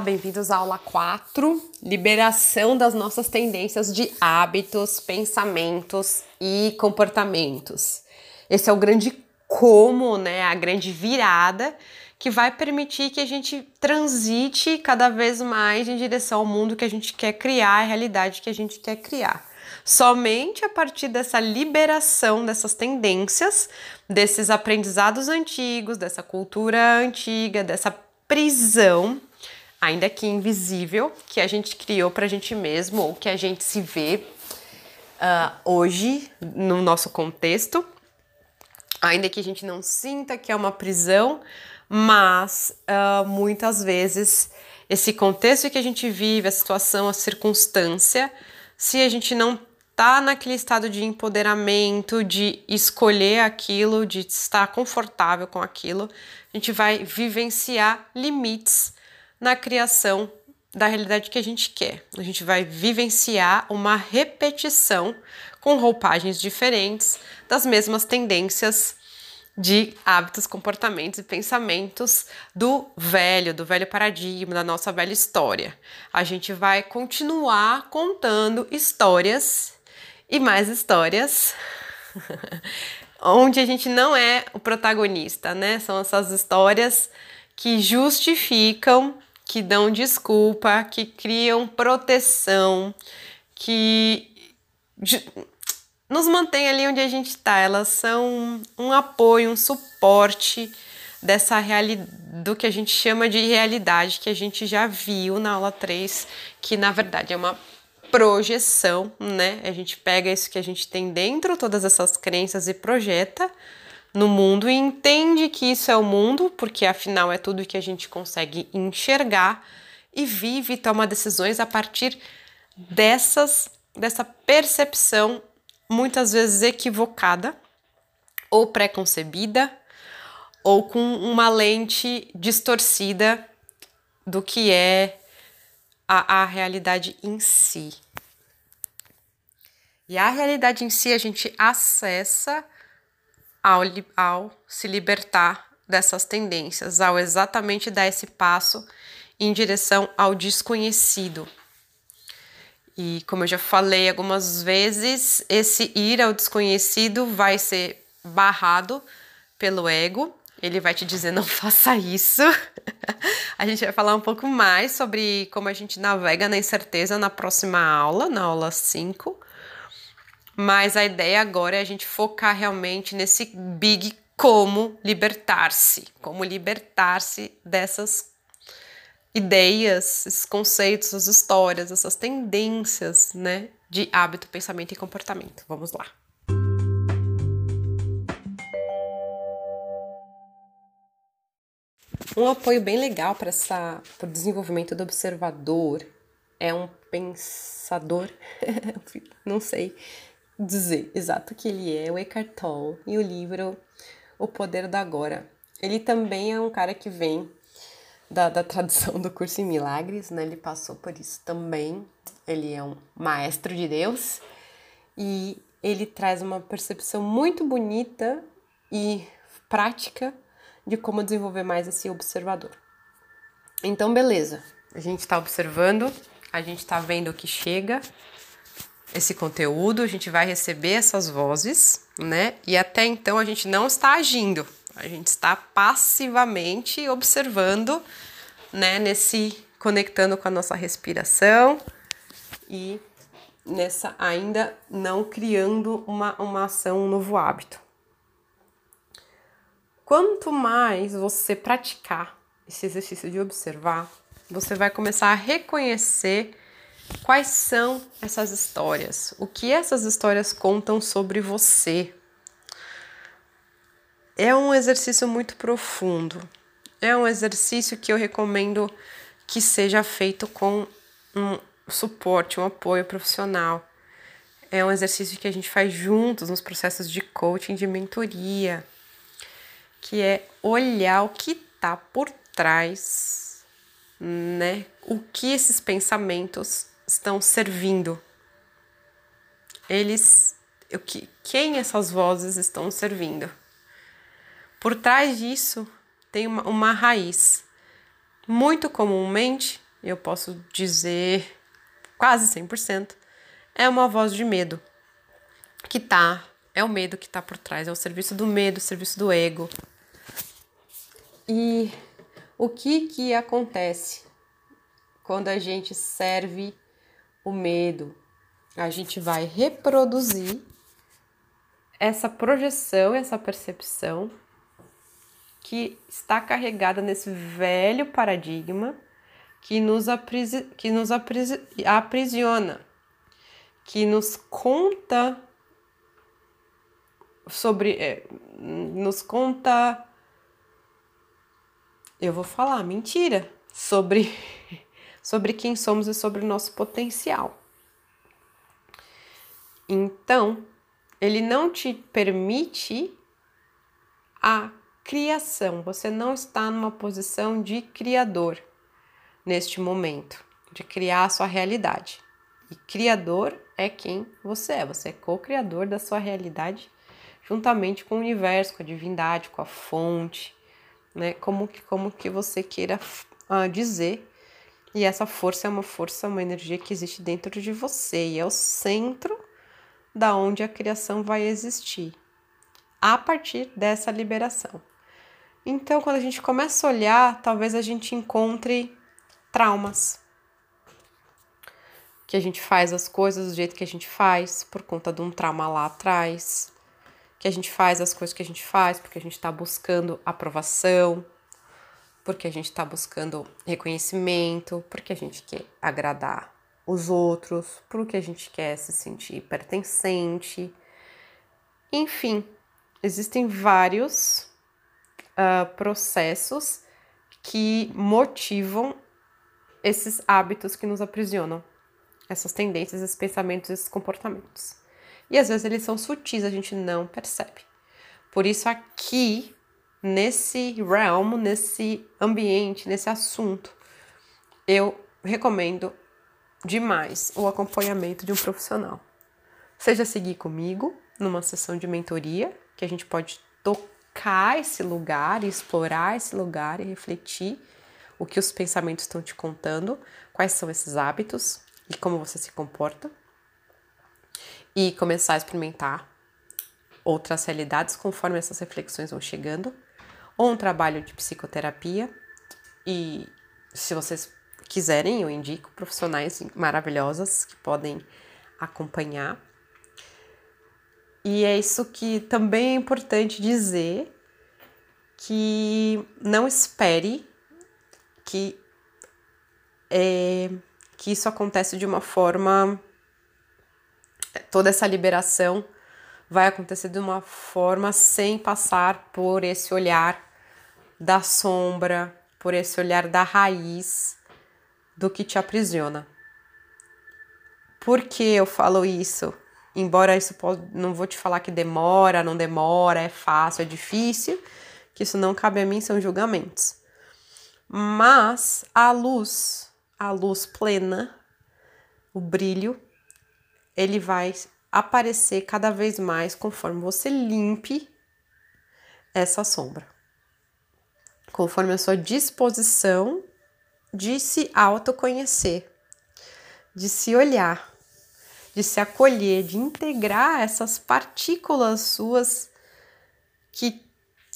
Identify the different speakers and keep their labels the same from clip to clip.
Speaker 1: Bem-vindos à aula 4, liberação das nossas tendências de hábitos, pensamentos e comportamentos. Esse é o grande como, né, a grande virada que vai permitir que a gente transite cada vez mais em direção ao mundo que a gente quer criar, a realidade que a gente quer criar. Somente a partir dessa liberação dessas tendências, desses aprendizados antigos, dessa cultura antiga, dessa prisão ainda que invisível, que a gente criou para a gente mesmo ou que a gente se vê uh, hoje no nosso contexto, ainda que a gente não sinta que é uma prisão, mas uh, muitas vezes esse contexto que a gente vive, a situação, a circunstância, se a gente não tá naquele estado de empoderamento, de escolher aquilo, de estar confortável com aquilo, a gente vai vivenciar limites na criação da realidade que a gente quer. A gente vai vivenciar uma repetição com roupagens diferentes das mesmas tendências de hábitos, comportamentos e pensamentos do velho, do velho paradigma, da nossa velha história. A gente vai continuar contando histórias e mais histórias onde a gente não é o protagonista, né? São essas histórias que justificam que dão desculpa, que criam proteção, que nos mantém ali onde a gente está. Elas são um apoio, um suporte dessa realidade, do que a gente chama de realidade que a gente já viu na aula 3, que na verdade é uma projeção, né? A gente pega isso que a gente tem dentro, todas essas crenças e projeta no mundo e entende que isso é o mundo, porque afinal é tudo que a gente consegue enxergar e vive e toma decisões a partir dessas dessa percepção muitas vezes equivocada ou preconcebida ou com uma lente distorcida do que é a, a realidade em si. E a realidade em si a gente acessa ao, ao se libertar dessas tendências, ao exatamente dar esse passo em direção ao desconhecido. E como eu já falei algumas vezes, esse ir ao desconhecido vai ser barrado pelo ego. Ele vai te dizer não faça isso. a gente vai falar um pouco mais sobre como a gente navega na incerteza na próxima aula, na aula 5. Mas a ideia agora é a gente focar realmente nesse big como libertar-se, como libertar-se dessas ideias, esses conceitos, as histórias, essas tendências, né, de hábito, pensamento e comportamento. Vamos lá. Um apoio bem legal para essa para o desenvolvimento do observador é um pensador, não sei, dizer exato que ele é, o Eckhart Tolle, e o livro O Poder do Agora. Ele também é um cara que vem da, da tradição do curso em milagres, né? Ele passou por isso também. Ele é um maestro de Deus e ele traz uma percepção muito bonita e prática de como desenvolver mais esse observador. Então, beleza. A gente está observando, a gente está vendo o que chega, esse conteúdo, a gente vai receber essas vozes, né? E até então a gente não está agindo, a gente está passivamente observando, né? Nesse conectando com a nossa respiração e nessa ainda não criando uma, uma ação, um novo hábito. Quanto mais você praticar esse exercício de observar, você vai começar a reconhecer Quais são essas histórias? O que essas histórias contam sobre você? É um exercício muito profundo. É um exercício que eu recomendo que seja feito com um suporte, um apoio profissional. É um exercício que a gente faz juntos nos processos de coaching, de mentoria, que é olhar o que está por trás, né? O que esses pensamentos estão servindo? Eles, o que, quem essas vozes estão servindo? Por trás disso tem uma, uma raiz, muito comumente, eu posso dizer quase 100%, é uma voz de medo que tá, é o medo que tá por trás, é o serviço do medo, o serviço do ego. E o que que acontece quando a gente serve o medo? A gente vai reproduzir essa projeção, essa percepção que está carregada nesse velho paradigma que nos, aprisi que nos aprisi aprisiona, que nos conta sobre. É, nos conta. Eu vou falar mentira sobre, sobre quem somos e sobre o nosso potencial. Então, ele não te permite a criação. Você não está numa posição de criador neste momento, de criar a sua realidade. E criador é quem você é. Você é co-criador da sua realidade, juntamente com o universo, com a divindade, com a fonte, né? Como que, como que você queira uh, dizer. E essa força é uma força, uma energia que existe dentro de você e é o centro da onde a criação vai existir a partir dessa liberação. Então, quando a gente começa a olhar, talvez a gente encontre traumas. Que a gente faz as coisas do jeito que a gente faz por conta de um trauma lá atrás. Que a gente faz as coisas que a gente faz porque a gente está buscando aprovação, porque a gente está buscando reconhecimento, porque a gente quer agradar os outros, porque a gente quer se sentir pertencente. Enfim, existem vários uh, processos que motivam esses hábitos que nos aprisionam, essas tendências, esses pensamentos, esses comportamentos. E às vezes eles são sutis, a gente não percebe. Por isso, aqui, nesse realm, nesse ambiente, nesse assunto, eu recomendo demais o acompanhamento de um profissional. Seja seguir comigo numa sessão de mentoria, que a gente pode tocar esse lugar, explorar esse lugar e refletir o que os pensamentos estão te contando, quais são esses hábitos e como você se comporta. E começar a experimentar outras realidades conforme essas reflexões vão chegando, ou um trabalho de psicoterapia. E se vocês quiserem, eu indico profissionais maravilhosas que podem acompanhar e é isso que também é importante dizer que não espere que é, que isso acontece de uma forma toda essa liberação vai acontecer de uma forma sem passar por esse olhar da sombra, por esse olhar da raiz do que te aprisiona. Por que eu falo isso? Embora isso pode, não vou te falar que demora, não demora, é fácil, é difícil, que isso não cabe a mim, são julgamentos. Mas a luz, a luz plena, o brilho, ele vai aparecer cada vez mais conforme você limpe essa sombra. Conforme a sua disposição de se autoconhecer, de se olhar de se acolher, de integrar essas partículas suas que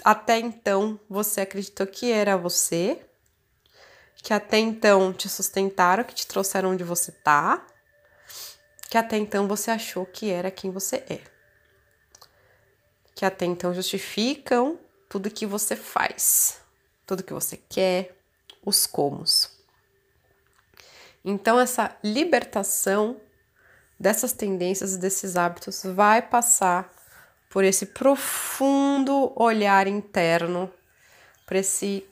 Speaker 1: até então você acreditou que era você, que até então te sustentaram, que te trouxeram onde você tá, que até então você achou que era quem você é. Que até então justificam tudo que você faz, tudo que você quer, os comos. Então essa libertação dessas tendências e desses hábitos vai passar por esse profundo olhar interno, por esse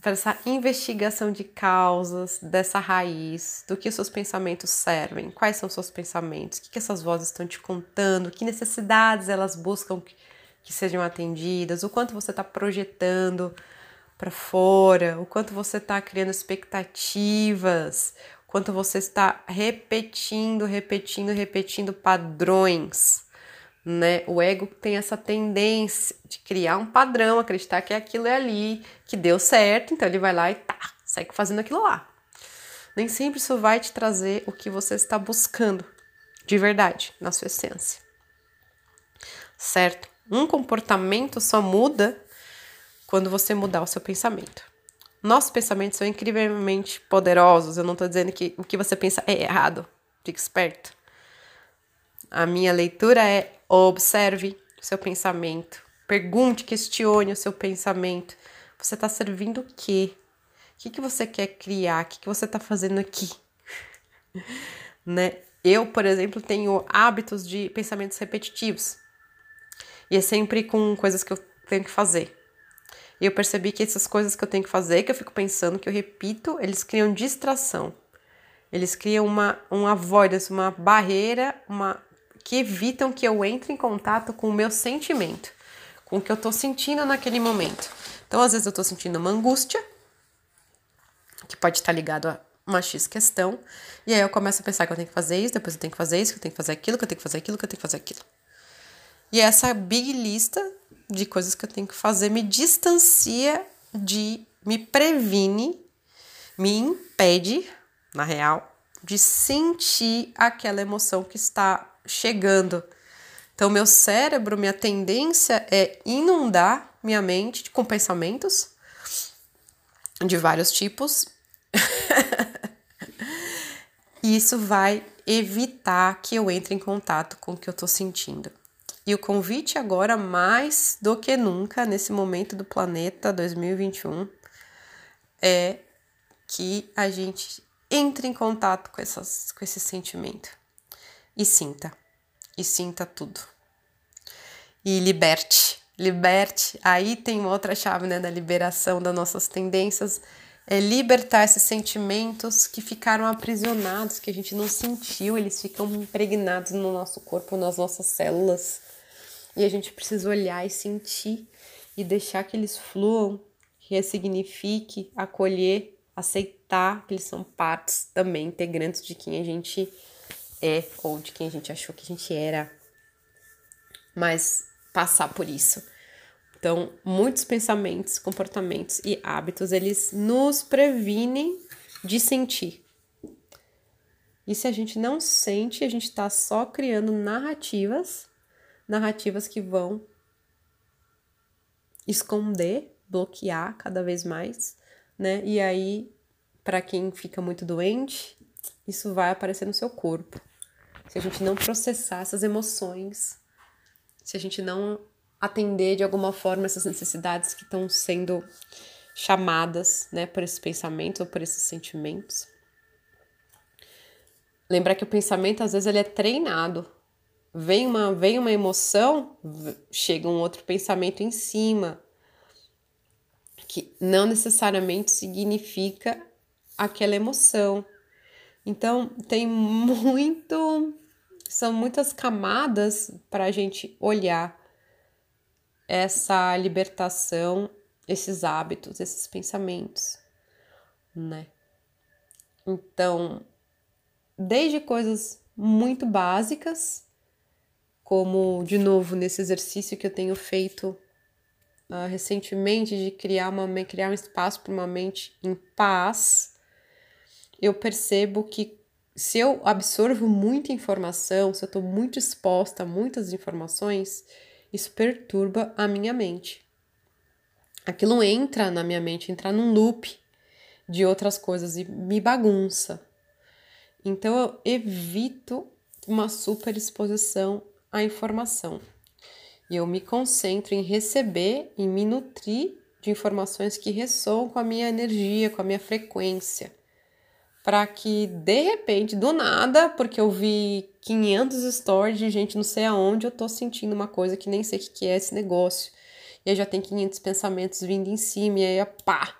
Speaker 1: para essa investigação de causas dessa raiz, do que seus pensamentos servem, quais são seus pensamentos, o que, essas vozes estão te contando, que necessidades elas buscam que sejam atendidas, o quanto você está projetando para fora, o quanto você está criando expectativas, quanto você está repetindo, repetindo, repetindo padrões, né? O ego tem essa tendência de criar um padrão, acreditar que aquilo é ali, que deu certo, então ele vai lá e tá, segue fazendo aquilo lá. Nem sempre isso vai te trazer o que você está buscando de verdade, na sua essência. Certo? Um comportamento só muda quando você mudar o seu pensamento. Nossos pensamentos são incrivelmente poderosos. Eu não estou dizendo que o que você pensa é errado. Fique esperto. A minha leitura é observe o seu pensamento. Pergunte, questione o seu pensamento. Você está servindo o quê? O que, que você quer criar? O que, que você está fazendo aqui? né? Eu, por exemplo, tenho hábitos de pensamentos repetitivos. E é sempre com coisas que eu tenho que fazer. E eu percebi que essas coisas que eu tenho que fazer, que eu fico pensando, que eu repito, eles criam distração. Eles criam uma, uma avoidance, uma barreira, uma que evitam que eu entre em contato com o meu sentimento, com o que eu tô sentindo naquele momento. Então, às vezes eu tô sentindo uma angústia, que pode estar ligado a uma X questão, e aí eu começo a pensar que eu tenho que fazer isso, depois eu tenho que fazer isso, que eu tenho que fazer aquilo, que eu tenho que fazer aquilo, que eu tenho que fazer aquilo. E essa big lista de coisas que eu tenho que fazer me distancia de, me previne, me impede, na real, de sentir aquela emoção que está chegando. Então, meu cérebro, minha tendência é inundar minha mente com pensamentos de vários tipos. e isso vai evitar que eu entre em contato com o que eu estou sentindo. E o convite agora, mais do que nunca, nesse momento do planeta 2021, é que a gente entre em contato com, essas, com esse sentimento e sinta. E sinta tudo. E liberte. Liberte. Aí tem outra chave né, da liberação das nossas tendências. É libertar esses sentimentos que ficaram aprisionados, que a gente não sentiu, eles ficam impregnados no nosso corpo, nas nossas células. E a gente precisa olhar e sentir e deixar que eles fluam, ressignifique, acolher, aceitar que eles são partes também integrantes de quem a gente é ou de quem a gente achou que a gente era. Mas passar por isso. Então, muitos pensamentos, comportamentos e hábitos, eles nos previnem de sentir. E se a gente não sente, a gente está só criando narrativas narrativas que vão esconder, bloquear cada vez mais, né? E aí, para quem fica muito doente, isso vai aparecer no seu corpo. Se a gente não processar essas emoções, se a gente não atender de alguma forma essas necessidades que estão sendo chamadas, né, por esses pensamentos ou por esses sentimentos. Lembrar que o pensamento às vezes ele é treinado, vem uma, vem uma emoção, chega um outro pensamento em cima, que não necessariamente significa aquela emoção. Então, tem muito. São muitas camadas para a gente olhar essa libertação, esses hábitos, esses pensamentos, né? Então, desde coisas muito básicas como de novo nesse exercício que eu tenho feito uh, recentemente de criar uma criar um espaço para uma mente em paz, eu percebo que se eu absorvo muita informação, se eu estou muito exposta a muitas informações, isso perturba a minha mente. Aquilo entra na minha mente, entra num loop de outras coisas e me bagunça. Então eu evito uma superexposição a informação. E eu me concentro em receber e me nutrir de informações que ressoam com a minha energia, com a minha frequência. Para que de repente, do nada, porque eu vi 500 stories de gente não sei aonde, eu tô sentindo uma coisa que nem sei o que é esse negócio. E aí já tem 500 pensamentos vindo em cima, e aí, pá,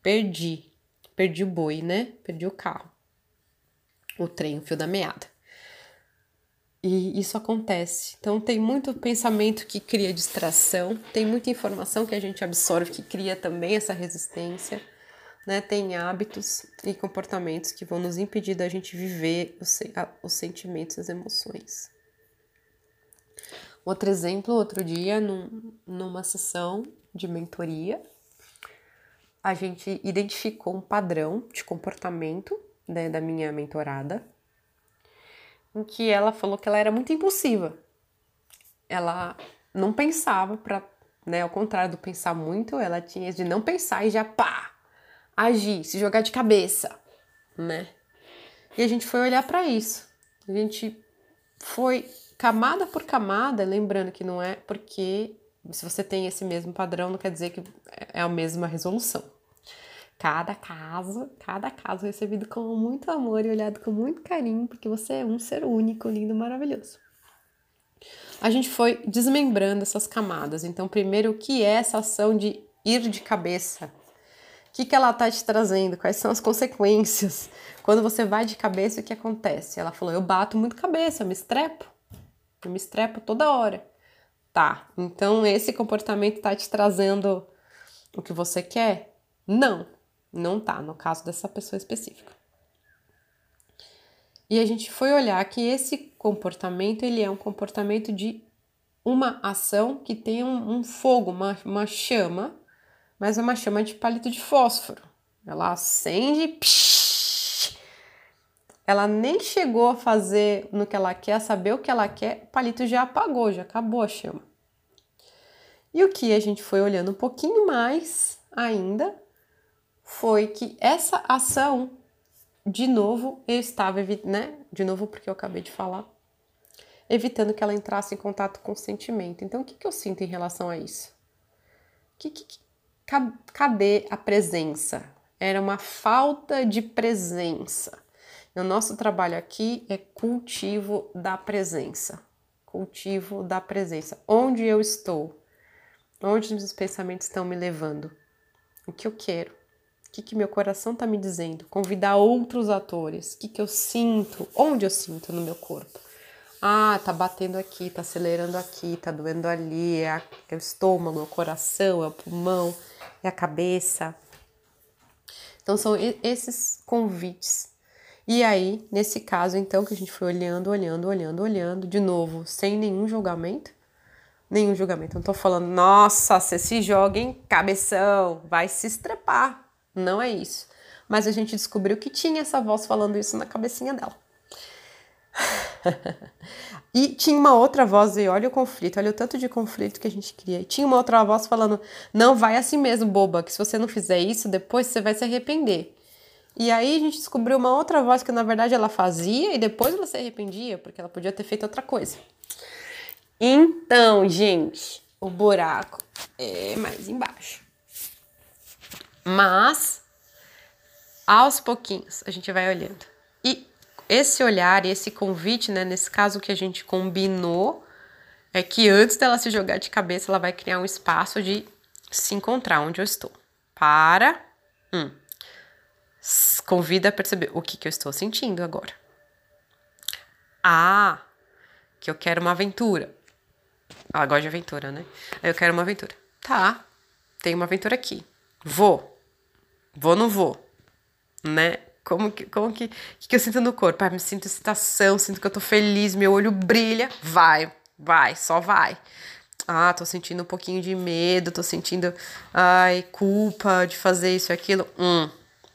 Speaker 1: perdi. Perdi o boi, né? Perdi o carro. O trem, o fio da meada. E isso acontece. Então, tem muito pensamento que cria distração, tem muita informação que a gente absorve que cria também essa resistência, né? Tem hábitos e comportamentos que vão nos impedir da gente viver os, os sentimentos, as emoções. Outro exemplo, outro dia, num, numa sessão de mentoria, a gente identificou um padrão de comportamento né, da minha mentorada, em que ela falou que ela era muito impulsiva. Ela não pensava para, né, ao contrário do pensar muito, ela tinha de não pensar e já pá, agir, se jogar de cabeça, né? E a gente foi olhar para isso. A gente foi camada por camada, lembrando que não é porque se você tem esse mesmo padrão, não quer dizer que é a mesma resolução. Cada caso, cada caso recebido com muito amor e olhado com muito carinho, porque você é um ser único, lindo, maravilhoso. A gente foi desmembrando essas camadas. Então, primeiro, o que é essa ação de ir de cabeça? O que, que ela está te trazendo? Quais são as consequências? Quando você vai de cabeça, o que acontece? Ela falou: Eu bato muito cabeça, eu me estrepo. Eu me estrepo toda hora. Tá, então esse comportamento tá te trazendo o que você quer? Não, não tá, no caso dessa pessoa específica. E a gente foi olhar que esse comportamento, ele é um comportamento de uma ação que tem um, um fogo, uma, uma chama, mas é uma chama de palito de fósforo. Ela acende, psh, ela nem chegou a fazer no que ela quer, saber o que ela quer, o palito já apagou, já acabou a chama. E o que a gente foi olhando um pouquinho mais ainda foi que essa ação, de novo, eu estava, né? De novo, porque eu acabei de falar, evitando que ela entrasse em contato com o sentimento. Então, o que, que eu sinto em relação a isso? Que, que, cadê a presença? Era uma falta de presença. O nosso trabalho aqui é cultivo da presença. Cultivo da presença. Onde eu estou? Onde os meus pensamentos estão me levando? O que eu quero? Que, que meu coração está me dizendo? Convidar outros atores. O que, que eu sinto? Onde eu sinto no meu corpo? Ah, tá batendo aqui, tá acelerando aqui, tá doendo ali, é, a, é o estômago, é o coração, é o pulmão, é a cabeça. Então são esses convites e aí, nesse caso, então, que a gente foi olhando, olhando, olhando, olhando, de novo, sem nenhum julgamento, nenhum julgamento. Não tô falando, nossa, você se joga em cabeção, vai se estrepar. Não é isso. Mas a gente descobriu que tinha essa voz falando isso na cabecinha dela. e tinha uma outra voz, e olha o conflito, olha o tanto de conflito que a gente cria. E tinha uma outra voz falando: não vai assim mesmo, boba, que se você não fizer isso, depois você vai se arrepender. E aí a gente descobriu uma outra voz que na verdade ela fazia e depois ela se arrependia, porque ela podia ter feito outra coisa. Então, gente, o buraco é mais embaixo. Mas aos pouquinhos a gente vai olhando. E esse olhar esse convite, né, nesse caso que a gente combinou, é que antes dela se jogar de cabeça, ela vai criar um espaço de se encontrar onde eu estou. Para. Hum convida a perceber o que, que eu estou sentindo agora. Ah, que eu quero uma aventura. Ela gosta de aventura, né? Eu quero uma aventura. Tá, tem uma aventura aqui. Vou. Vou ou não vou? Né? Como que, como que, que, que eu sinto no corpo? Ah, me sinto excitação, sinto que eu tô feliz, meu olho brilha. Vai, vai, só vai. Ah, tô sentindo um pouquinho de medo, tô sentindo, ai, culpa de fazer isso e aquilo. Hum,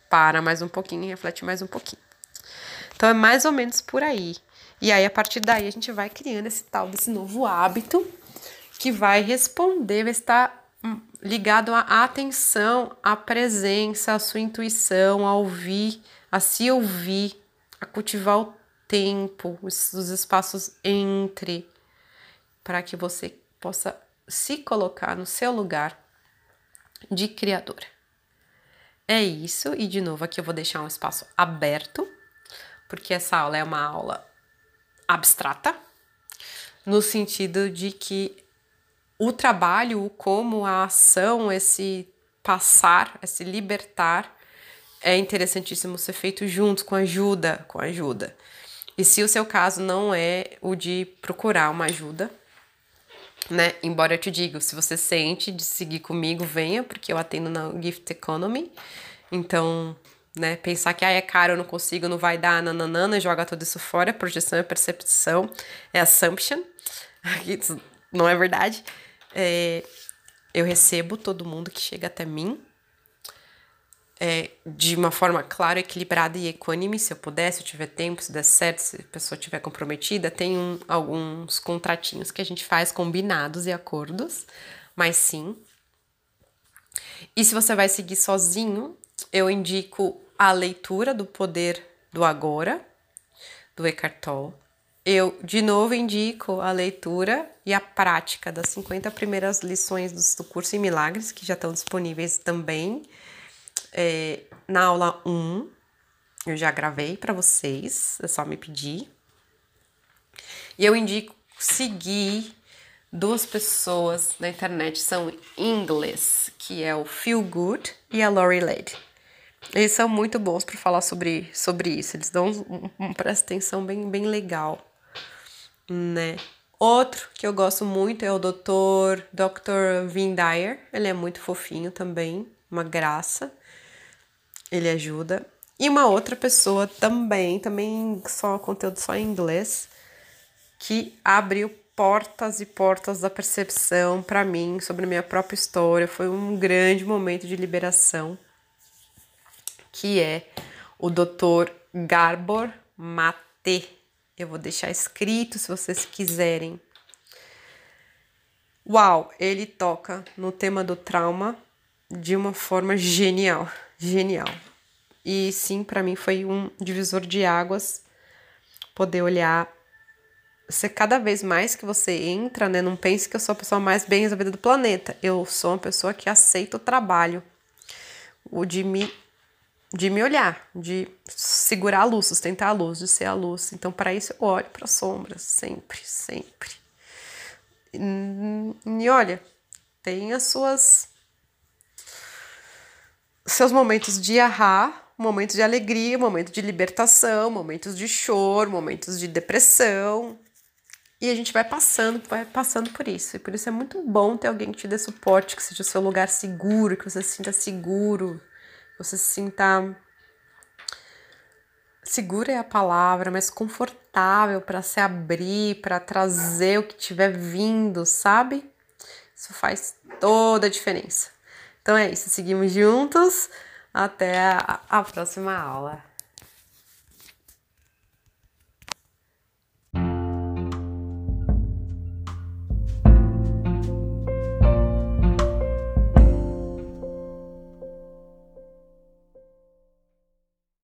Speaker 1: para mais um pouquinho reflete mais um pouquinho. Então é mais ou menos por aí. E aí a partir daí a gente vai criando esse tal desse novo hábito que vai responder, vai estar ligado à atenção, à presença, à sua intuição, a ouvir, a se ouvir, a cultivar o tempo, os, os espaços entre, para que você possa se colocar no seu lugar de criadora. É isso, e de novo aqui eu vou deixar um espaço aberto, porque essa aula é uma aula abstrata, no sentido de que o trabalho, o como, a ação, esse passar, esse libertar, é interessantíssimo ser feito juntos, com ajuda, com ajuda. E se o seu caso não é o de procurar uma ajuda, né? Embora eu te diga, se você sente de seguir comigo, venha, porque eu atendo na Gift Economy. Então, né, pensar que ah, é caro, eu não consigo, não vai dar, nananana, joga tudo isso fora, projeção é percepção, é assumption. Não é verdade. É, eu recebo todo mundo que chega até mim. é, de uma forma, claro, equilibrada e equânime, se eu puder, se eu tiver tempo, se der certo, se a pessoa estiver comprometida. Tem um, alguns contratinhos que a gente faz combinados e acordos, mas sim. E se você vai seguir sozinho, eu indico a leitura do Poder do Agora, do Eckhart Tolle. Eu, de novo, indico a leitura e a prática das 50 primeiras lições do curso em Milagres, que já estão disponíveis também é, na aula 1, eu já gravei para vocês, é só me pedir. E eu indico seguir duas pessoas na internet, são em inglês, que é o Feel Good e a Lori Lade. Eles são muito bons para falar sobre, sobre isso, eles dão um, um, presta atenção bem, bem legal, né? Outro que eu gosto muito é o Dr. Dr. Vin Dyer, ele é muito fofinho também, uma graça ele ajuda. E uma outra pessoa também, também só conteúdo só em inglês, que abriu portas e portas da percepção para mim sobre a minha própria história. Foi um grande momento de liberação, que é o Dr. Garbor Mate. Eu vou deixar escrito se vocês quiserem. Uau, ele toca no tema do trauma de uma forma genial genial. E sim, para mim foi um divisor de águas poder olhar. Você cada vez mais que você entra, né? Não pense que eu sou a pessoa mais bem resolvida do planeta. Eu sou uma pessoa que aceita o trabalho, o de me, de me olhar, de segurar a luz, sustentar a luz, de ser a luz. Então, para isso, eu olho para sombras, sempre, sempre. E, e olha, tem as suas seus momentos de ahá, momentos de alegria, momentos de libertação, momentos de choro, momentos de depressão. E a gente vai passando, vai passando por isso. E por isso é muito bom ter alguém que te dê suporte, que seja o seu lugar seguro, que você se sinta seguro, você se sinta segura é a palavra, mas confortável para se abrir, para trazer o que tiver vindo, sabe? Isso faz toda a diferença. Então é isso, seguimos juntos. Até a, a próxima aula.